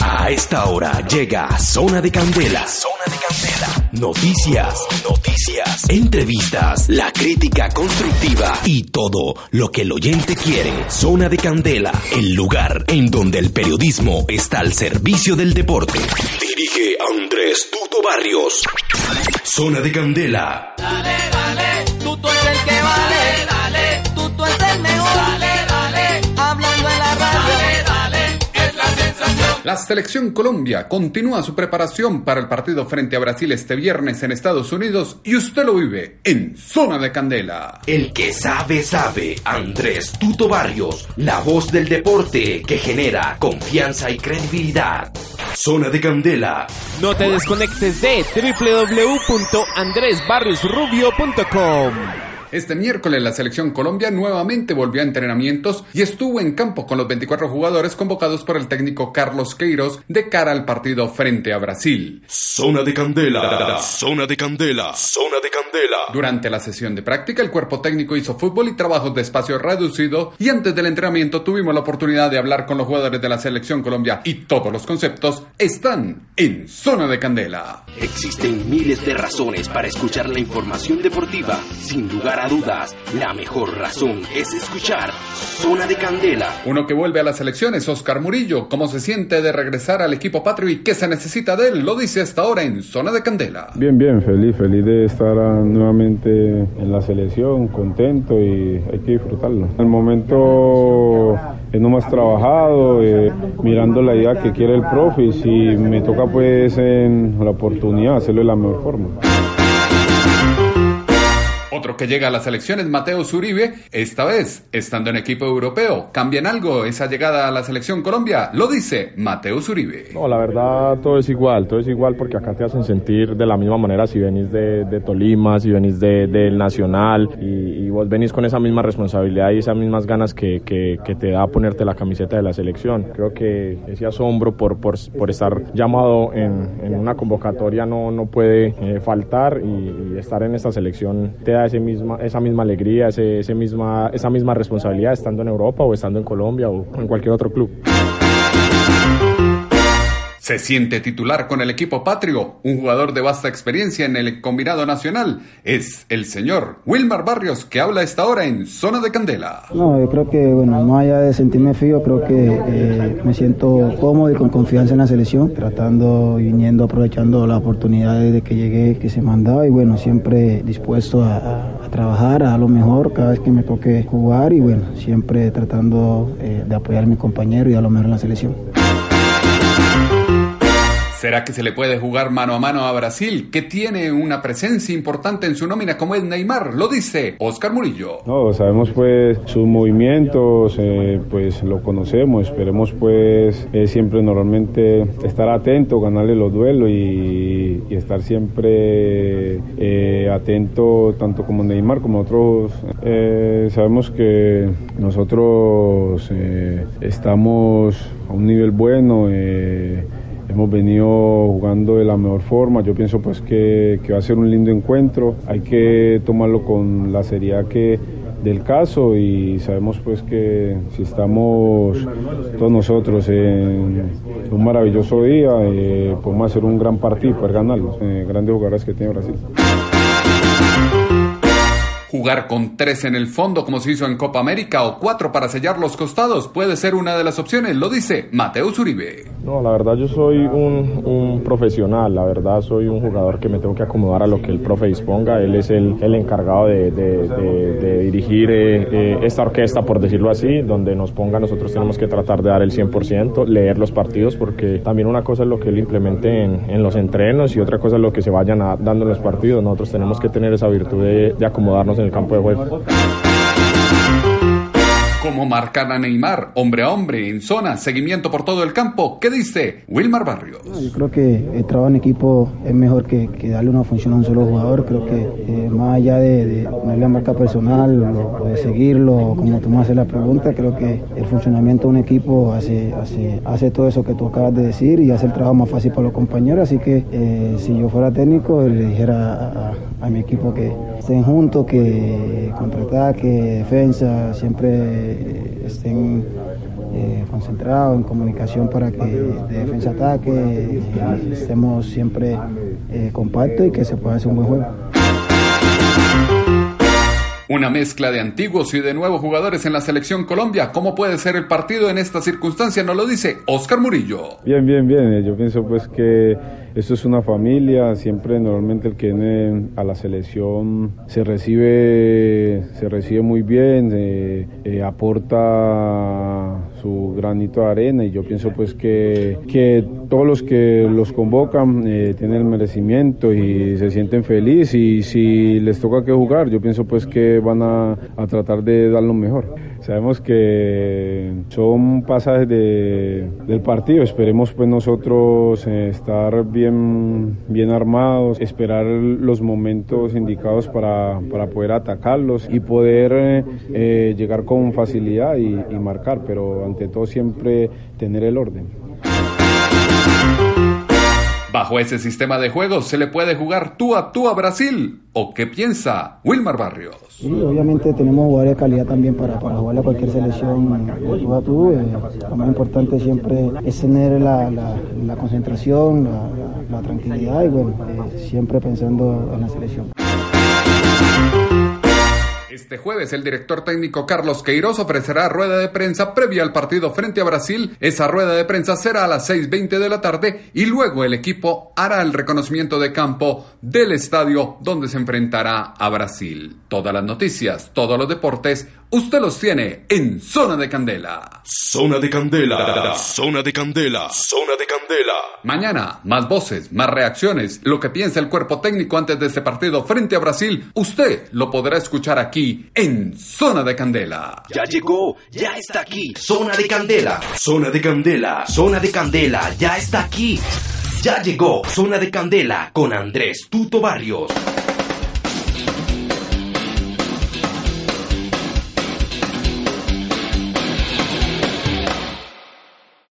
A esta hora llega Zona de Candela. Zona de Candela. Noticias, noticias, entrevistas, la crítica constructiva y todo lo que el oyente quiere. Zona de Candela, el lugar en donde el periodismo está al servicio del deporte. Dirige Andrés Tuto Barrios. Zona de Candela. Dale, dale, Tuto es el que vale, dale, La selección Colombia continúa su preparación para el partido frente a Brasil este viernes en Estados Unidos y usted lo vive en Zona de Candela. El que sabe, sabe. Andrés Tuto Barrios, la voz del deporte que genera confianza y credibilidad. Zona de Candela. No te desconectes de www.andresbarriosrubio.com. Este miércoles la selección Colombia nuevamente volvió a entrenamientos y estuvo en campo con los 24 jugadores convocados por el técnico Carlos Queiroz de cara al partido frente a Brasil. Zona de Candela. Zona de Candela. Zona de Candela. Durante la sesión de práctica, el cuerpo técnico hizo fútbol y trabajos de espacio reducido y antes del entrenamiento tuvimos la oportunidad de hablar con los jugadores de la selección Colombia y todos los conceptos están en Zona de Candela. Existen miles de razones para escuchar la información deportiva. Sin lugar a dudas, la mejor razón es escuchar Zona de Candela. Uno que vuelve a la selección es Oscar Murillo. ¿Cómo se siente de regresar al equipo patrio y qué se necesita de él? Lo dice hasta ahora en Zona de Candela. Bien, bien, feliz, feliz de estar nuevamente en la selección, contento y hay que disfrutarlo. En el momento eh, no más trabajado, eh, mirando la idea que quiere el profe y si me toca pues en la oportunidad hacerlo de la mejor forma. Otro que llega a la selección es Mateo Zuribe, esta vez estando en equipo europeo. ¿Cambian algo esa llegada a la selección Colombia? Lo dice Mateo Zuribe. No, la verdad todo es igual, todo es igual porque acá te hacen sentir de la misma manera si venís de, de Tolima, si venís de- del Nacional y, y vos venís con esa misma responsabilidad y esas mismas ganas que, que- que te da ponerte la camiseta de la selección. Creo que ese asombro por, por, por estar llamado en, en una convocatoria no, no puede eh, faltar y, y estar en esta selección te da misma, esa misma alegría, ese, ese misma, esa misma responsabilidad estando en Europa o estando en Colombia o en cualquier otro club. Se siente titular con el equipo patrio. Un jugador de vasta experiencia en el combinado nacional es el señor Wilmar Barrios, que habla esta hora en Zona de Candela. No, yo creo que, bueno, más allá de sentirme frío, creo que eh, me siento cómodo y con confianza en la selección, tratando y viniendo, aprovechando las oportunidades de que llegué, que se dado y bueno, siempre dispuesto a, trabajar a lo mejor cada vez que me toque jugar y bueno, siempre tratando eh, de apoyar a mis compañeros y a lo mejor en la selección. Thank you. ¿Será que se le puede jugar mano a mano a Brasil, que tiene una presencia importante en su nómina como es Neymar? Lo dice Oscar Murillo. No, sabemos pues sus movimientos, eh, pues lo conocemos, esperemos pues eh, siempre normalmente estar atento, ganarle los duelos y, estar siempre eh, atento tanto como Neymar como otros. Eh, sabemos que nosotros eh, estamos a un nivel bueno. eh, Hemos venido jugando de la mejor forma. Yo pienso pues que, va a ser un lindo encuentro. Hay que tomarlo con la seriedad que del caso y sabemos pues que si estamos todos nosotros en un maravilloso día, eh, podemos hacer un gran partido y poder ganarlo. Eh, grandes jugadores que tiene Brasil. Jugar con tres en el fondo como se hizo en Copa América o cuatro para sellar los costados puede ser una de las opciones, lo dice Mateo Zuribe. No, la verdad yo soy un, un profesional, la verdad soy un jugador que me tengo que acomodar a lo que el profe disponga, él es el, el encargado de, de- dirigir eh, eh, esta orquesta, por decirlo así, donde nos ponga, nosotros tenemos que tratar de dar el 100%, leer los partidos, porque también una cosa es lo que él implemente en, en los entrenos y otra cosa es lo que se vayan a- dando en los partidos, nosotros tenemos que tener esa virtud de, de acomodarnos en el campo de juego. ¿Cómo marcar a Neymar, hombre a hombre, en zona, seguimiento por todo el campo? ¿Qué dice Wilmar Barrios? Yo creo que el trabajo en equipo es mejor que, que darle una función a un solo jugador. Creo que eh, más allá de, de marca personal o, de seguirlo, como tú me haces la pregunta, creo que el funcionamiento de un equipo hace, hace, hace todo eso que tú acabas de decir y hace el trabajo más fácil para los compañeros. Así que eh, si yo fuera técnico, le dijera a mi equipo que estén juntos, que contraataque, defensa, siempre estén eh, concentrados en comunicación para que de defensa ataque eh, estemos siempre eh, compactos y que se pueda hacer un buen juego. Una mezcla de antiguos y de nuevos jugadores en la selección Colombia. ¿Cómo puede ser el partido en esta circunstancia? Nos lo dice Oscar Murillo. Bien, bien, bien. Yo pienso pues que esto es una familia. Siempre normalmente el que viene a la selección se recibe, se recibe muy bien, eh, eh, aporta su granito de arena y yo pienso pues que, que todos los que los convocan eh, tienen el merecimiento y se sienten felices y si les toca que jugar, yo pienso pues que van a, a tratar de dar lo mejor. Sabemos que son pasajes de, del partido, esperemos pues nosotros estar bien, bien armados, esperar los momentos indicados para, para poder atacarlos y poder eh, eh, llegar con facilidad y, y marcar, pero ante todo siempre tener el orden. Bajo ese sistema de juego se le puede jugar tú a tú a Brasil. ¿O qué piensa Wilmar Barrios? Sí, obviamente tenemos jugadores de calidad también para, para jugar a cualquier selección tú a tú. Eh, lo más importante siempre es tener la, la, concentración, la, tranquilidad y bueno, eh, siempre pensando en la selección. Este jueves el director técnico Carlos Queiroz ofrecerá rueda de prensa previa al partido frente a Brasil. Esa rueda de prensa será a las 6.20 de la tarde y luego el equipo hará el reconocimiento de campo del estadio donde se enfrentará a Brasil. Todas las noticias, todos los deportes, usted los tiene en Zona de Candela. Zona de Candela. Zona de Candela. Zona de Candela. Mañana, más voces, más reacciones, lo que piensa el cuerpo técnico antes de este partido frente a Brasil, usted lo podrá escuchar aquí en Zona de Candela. Ya llegó, ya está aquí. Zona de Candela. Zona de Candela. Zona de Candela. Ya está aquí. Ya llegó Zona de Candela con Andrés Tuto Barrios.